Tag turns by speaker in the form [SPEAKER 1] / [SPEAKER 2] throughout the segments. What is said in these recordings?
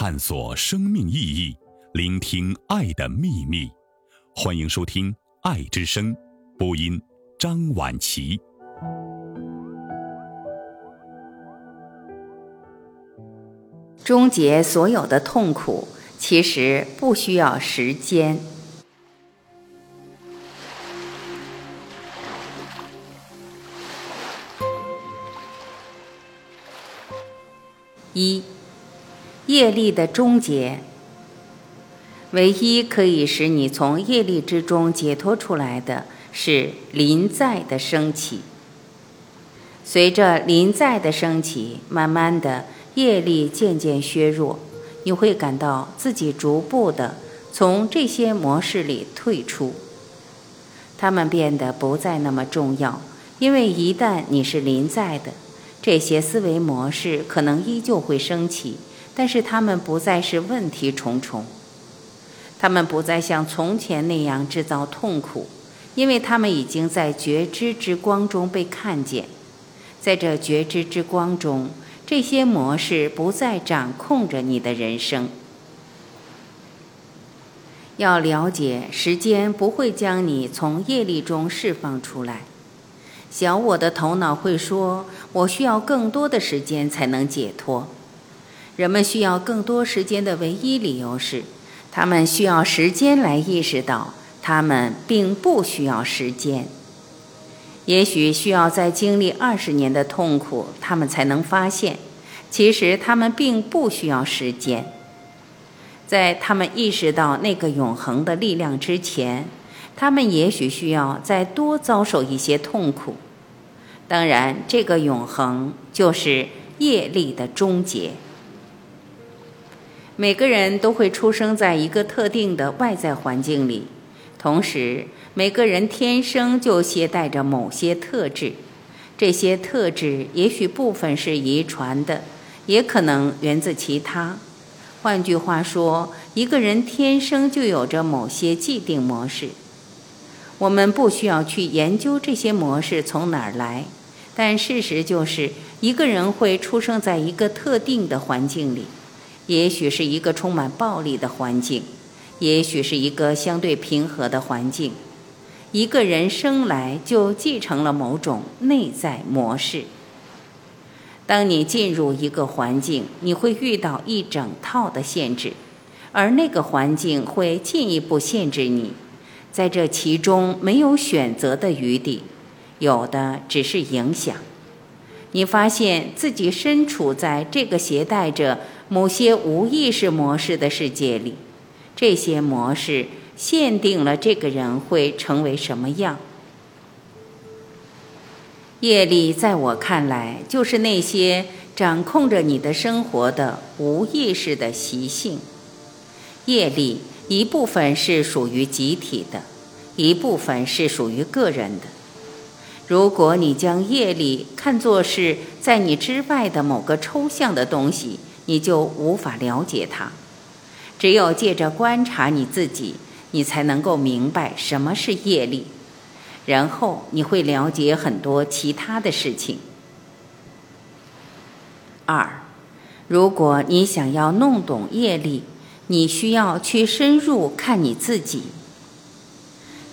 [SPEAKER 1] 探索生命意义，聆听爱的秘密。欢迎收听《爱之声》，播音张婉琪。
[SPEAKER 2] 终结所有的痛苦，其实不需要时间。一，业力的终结，唯一可以使你从业力之中解脱出来的是临在的升起。随着临在的升起，慢慢的。业力渐渐削弱，你会感到自己逐步的从这些模式里退出，它们变得不再那么重要，因为一旦你是临在的，这些思维模式可能依旧会升起，但是他们不再是问题重重，他们不再像从前那样制造痛苦，因为他们已经在觉知之光中被看见，在这觉知之光中。这些模式不再掌控着你的人生。要了解，时间不会将你从业力中释放出来。小我的头脑会说：“我需要更多的时间才能解脱。”人们需要更多时间的唯一理由是，他们需要时间来意识到，他们并不需要时间。也许需要再经历二十年的痛苦，他们才能发现，其实他们并不需要时间。在他们意识到那个永恒的力量之前，他们也许需要再多遭受一些痛苦。当然，这个永恒就是业力的终结。每个人都会出生在一个特定的外在环境里。同时，每个人天生就携带着某些特质，这些特质也许部分是遗传的，也可能源自其他。换句话说，一个人天生就有着某些既定模式。我们不需要去研究这些模式从哪儿来，但事实就是，一个人会出生在一个特定的环境里，也许是一个充满暴力的环境。也许是一个相对平和的环境，一个人生来就继承了某种内在模式。当你进入一个环境，你会遇到一整套的限制，而那个环境会进一步限制你。在这其中没有选择的余地，有的只是影响。你发现自己身处在这个携带着某些无意识模式的世界里。这些模式限定了这个人会成为什么样。业力在我看来，就是那些掌控着你的生活的无意识的习性。业力一部分是属于集体的，一部分是属于个人的。如果你将业力看作是在你之外的某个抽象的东西，你就无法了解它。只有借着观察你自己，你才能够明白什么是业力，然后你会了解很多其他的事情。二，如果你想要弄懂业力，你需要去深入看你自己。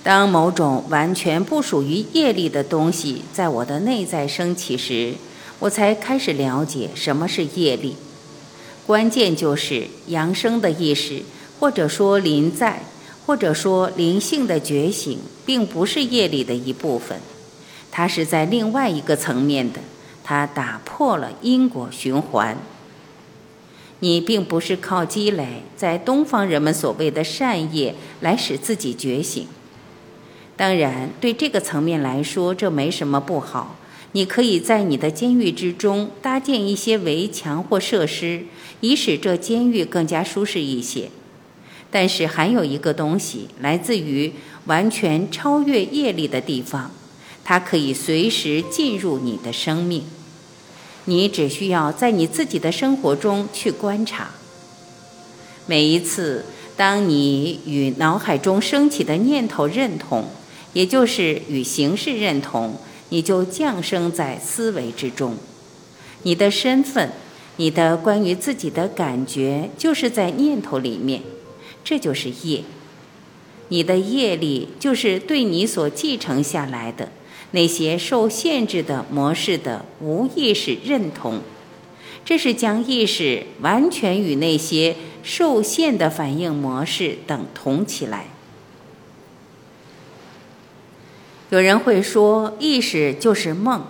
[SPEAKER 2] 当某种完全不属于业力的东西在我的内在升起时，我才开始了解什么是业力。关键就是扬升的意识，或者说临在，或者说灵性的觉醒，并不是业力的一部分，它是在另外一个层面的，它打破了因果循环。你并不是靠积累在东方人们所谓的善业来使自己觉醒，当然，对这个层面来说，这没什么不好。你可以在你的监狱之中搭建一些围墙或设施，以使这监狱更加舒适一些。但是还有一个东西来自于完全超越业力的地方，它可以随时进入你的生命。你只需要在你自己的生活中去观察。每一次，当你与脑海中升起的念头认同，也就是与形式认同。你就降生在思维之中，你的身份，你的关于自己的感觉就是在念头里面，这就是业。你的业力就是对你所继承下来的那些受限制的模式的无意识认同，这是将意识完全与那些受限的反应模式等同起来。有人会说，意识就是梦。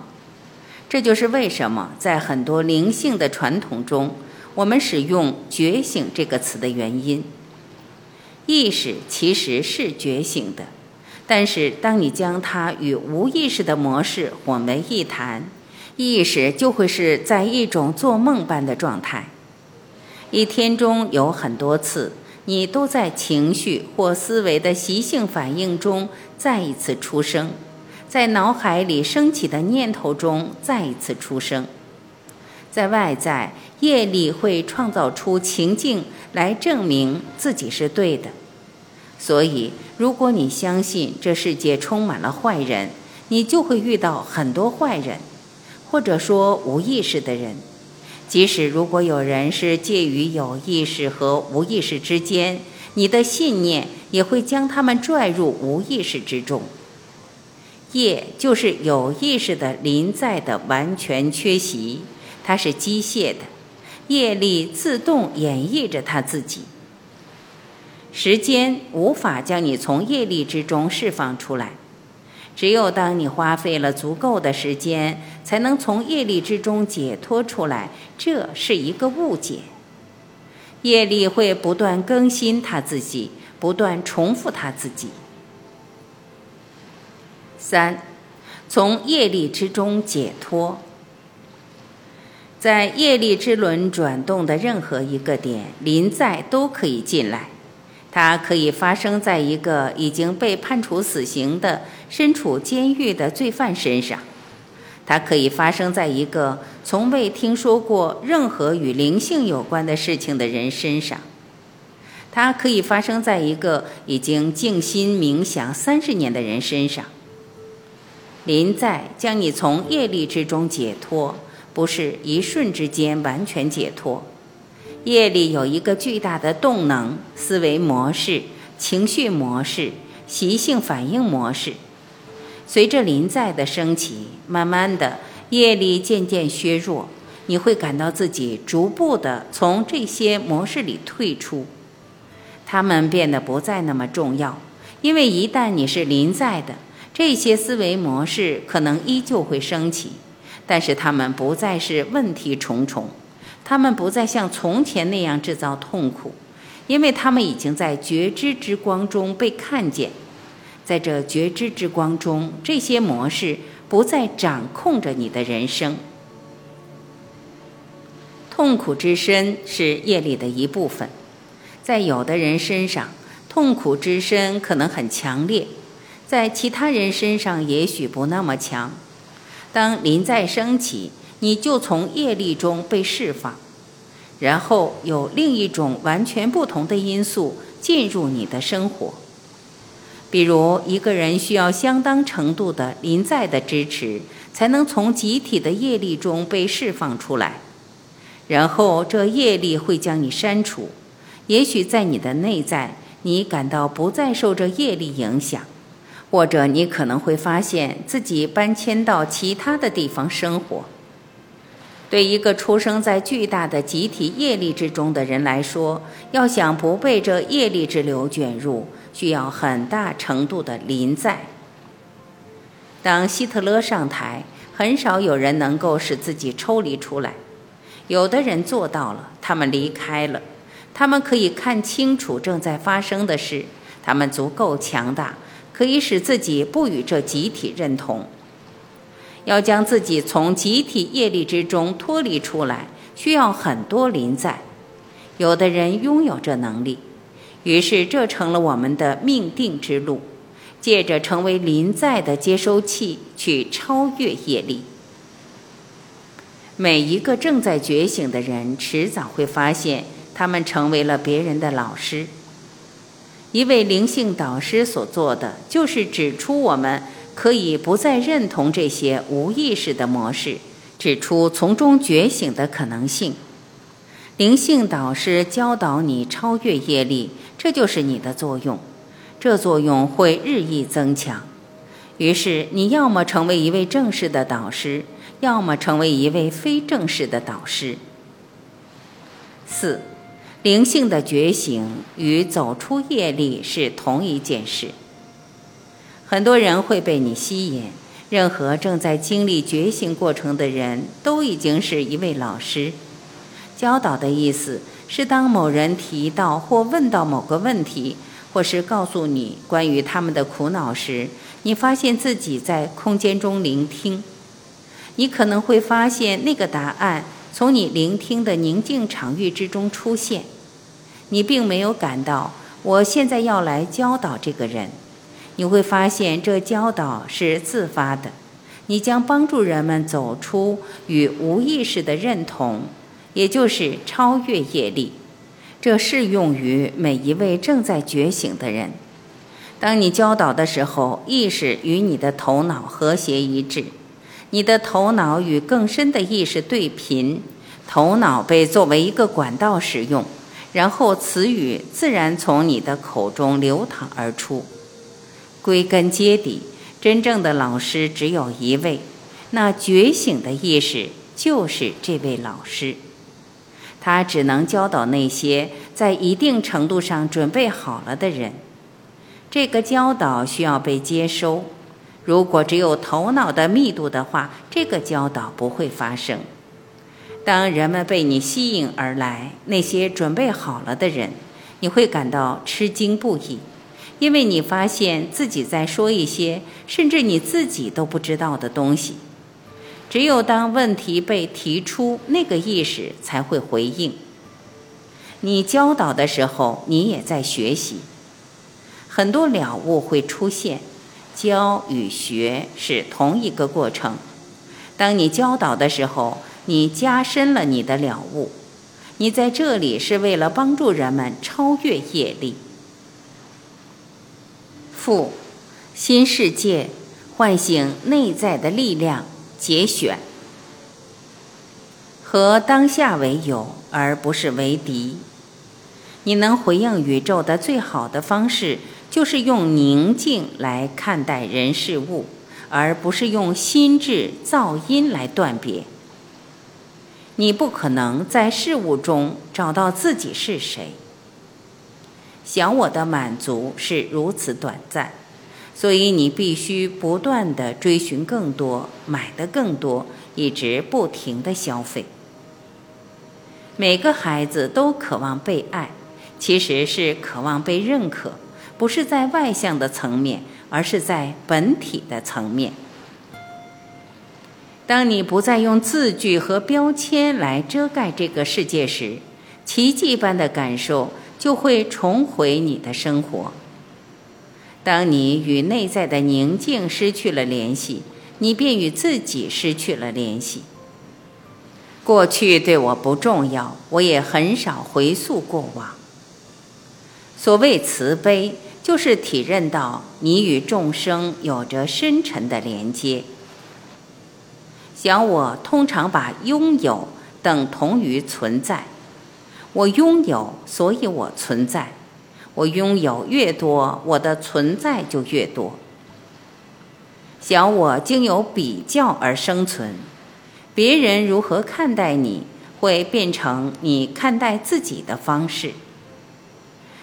[SPEAKER 2] 这就是为什么在很多灵性的传统中，我们使用“觉醒”这个词的原因。意识其实是觉醒的，但是当你将它与无意识的模式混为一谈，意识就会是在一种做梦般的状态。一天中有很多次，你都在情绪或思维的习性反应中再一次出生。在脑海里升起的念头中再一次出生，在外在业力会创造出情境来证明自己是对的。所以，如果你相信这世界充满了坏人，你就会遇到很多坏人，或者说无意识的人。即使如果有人是介于有意识和无意识之间，你的信念也会将他们拽入无意识之中。业就是有意识的临在的完全缺席，它是机械的，业力自动演绎着它自己。时间无法将你从业力之中释放出来，只有当你花费了足够的时间，才能从业力之中解脱出来。这是一个误解。业力会不断更新它自己，不断重复它自己。三，从业力之中解脱。在业力之轮转动的任何一个点，临在都可以进来。它可以发生在一个已经被判处死刑的、身处监狱的罪犯身上；它可以发生在一个从未听说过任何与灵性有关的事情的人身上；它可以发生在一个已经静心冥想三十年的人身上。临在将你从业力之中解脱，不是一瞬之间完全解脱。夜里有一个巨大的动能、思维模式、情绪模式、习性反应模式。随着临在的升起，慢慢的业力渐渐削弱，你会感到自己逐步的从这些模式里退出，它们变得不再那么重要，因为一旦你是临在的。这些思维模式可能依旧会升起，但是它们不再是问题重重，他们不再像从前那样制造痛苦，因为他们已经在觉知之光中被看见。在这觉知之光中，这些模式不再掌控着你的人生。痛苦之身是业力的一部分，在有的人身上，痛苦之身可能很强烈。在其他人身上也许不那么强。当临在升起，你就从业力中被释放，然后有另一种完全不同的因素进入你的生活。比如，一个人需要相当程度的临在的支持，才能从集体的业力中被释放出来。然后，这业力会将你删除。也许在你的内在，你感到不再受这业力影响。或者你可能会发现自己搬迁到其他的地方生活。对一个出生在巨大的集体业力之中的人来说，要想不被这业力之流卷入，需要很大程度的临在。当希特勒上台，很少有人能够使自己抽离出来。有的人做到了，他们离开了，他们可以看清楚正在发生的事，他们足够强大。可以使自己不与这集体认同，要将自己从集体业力之中脱离出来，需要很多临在。有的人拥有这能力，于是这成了我们的命定之路，借着成为临在的接收器去超越业力。每一个正在觉醒的人，迟早会发现，他们成为了别人的老师。一位灵性导师所做的，就是指出我们可以不再认同这些无意识的模式，指出从中觉醒的可能性。灵性导师教导你超越业力，这就是你的作用，这作用会日益增强。于是，你要么成为一位正式的导师，要么成为一位非正式的导师。四，灵性的觉醒与走出业力是同一件事。很多人会被你吸引，任何正在经历觉醒过程的人都已经是一位老师。教导的意思是，当某人提到或问到某个问题，或是告诉你关于他们的苦恼时，你发现自己在空间中聆听。你可能会发现那个答案从你聆听的宁静场域之中出现。你并没有感到我现在要来教导这个人。你会发现这教导是自发的。你将帮助人们走出与无意识的认同。也就是超越业力，这适用于每一位正在觉醒的人。当你教导的时候，意识与你的头脑和谐一致，你的头脑与更深的意识对频，头脑被作为一个管道使用，然后词语自然从你的口中流淌而出。归根结底，真正的老师只有一位，那觉醒的意识就是这位老师。他只能教导那些在一定程度上准备好了的人。这个教导需要被接收。如果只有头脑的密度的话，这个教导不会发生。当人们被你吸引而来，那些准备好了的人，你会感到吃惊不已，因为你发现自己在说一些甚至你自己都不知道的东西。只有当问题被提出，那个意识才会回应。你教导的时候，你也在学习。很多了悟会出现，教与学是同一个过程。当你教导的时候，你加深了你的了悟。你在这里是为了帮助人们超越业力。复，新世界，唤醒内在的力量。节选，和当下为友，而不是为敌。你能回应宇宙的最好的方式，就是用宁静来看待人事物，而不是用心智噪音来断别。你不可能在事物中找到自己是谁。小我的满足是如此短暂。所以你必须不断的追寻更多，买的更多，一直不停的消费。每个孩子都渴望被爱，其实是渴望被认可，不是在外向的层面，而是在本体的层面。当你不再用字句和标签来遮盖这个世界时，奇迹般的感受就会重回你的生活。当你与内在的宁静失去了联系，你便与自己失去了联系。过去对我不重要，我也很少回溯过往。所谓慈悲，就是体认到你与众生有着深沉的连接。小我通常把拥有等同于存在，我拥有，所以我存在。我拥有越多，我的存在就越多。小我经由比较而生存，别人如何看待你，会变成你看待自己的方式。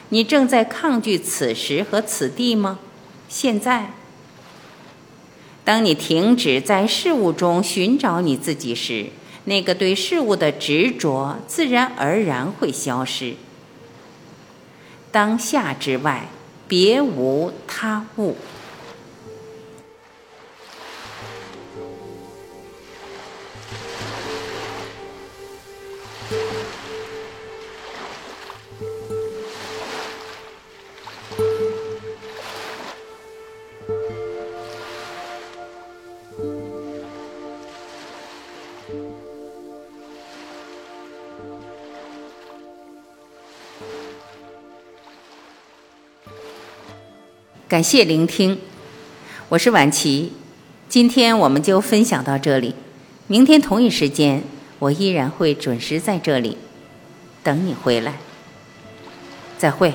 [SPEAKER 2] 你正在抗拒此时和此地吗？现在，当你停止在事物中寻找你自己时，那个对事物的执着自然而然会消失。当下之外，别无他物。感谢聆听，我是婉琪，今天我们就分享到这里，明天同一时间我依然会准时在这里，等你回来。再会。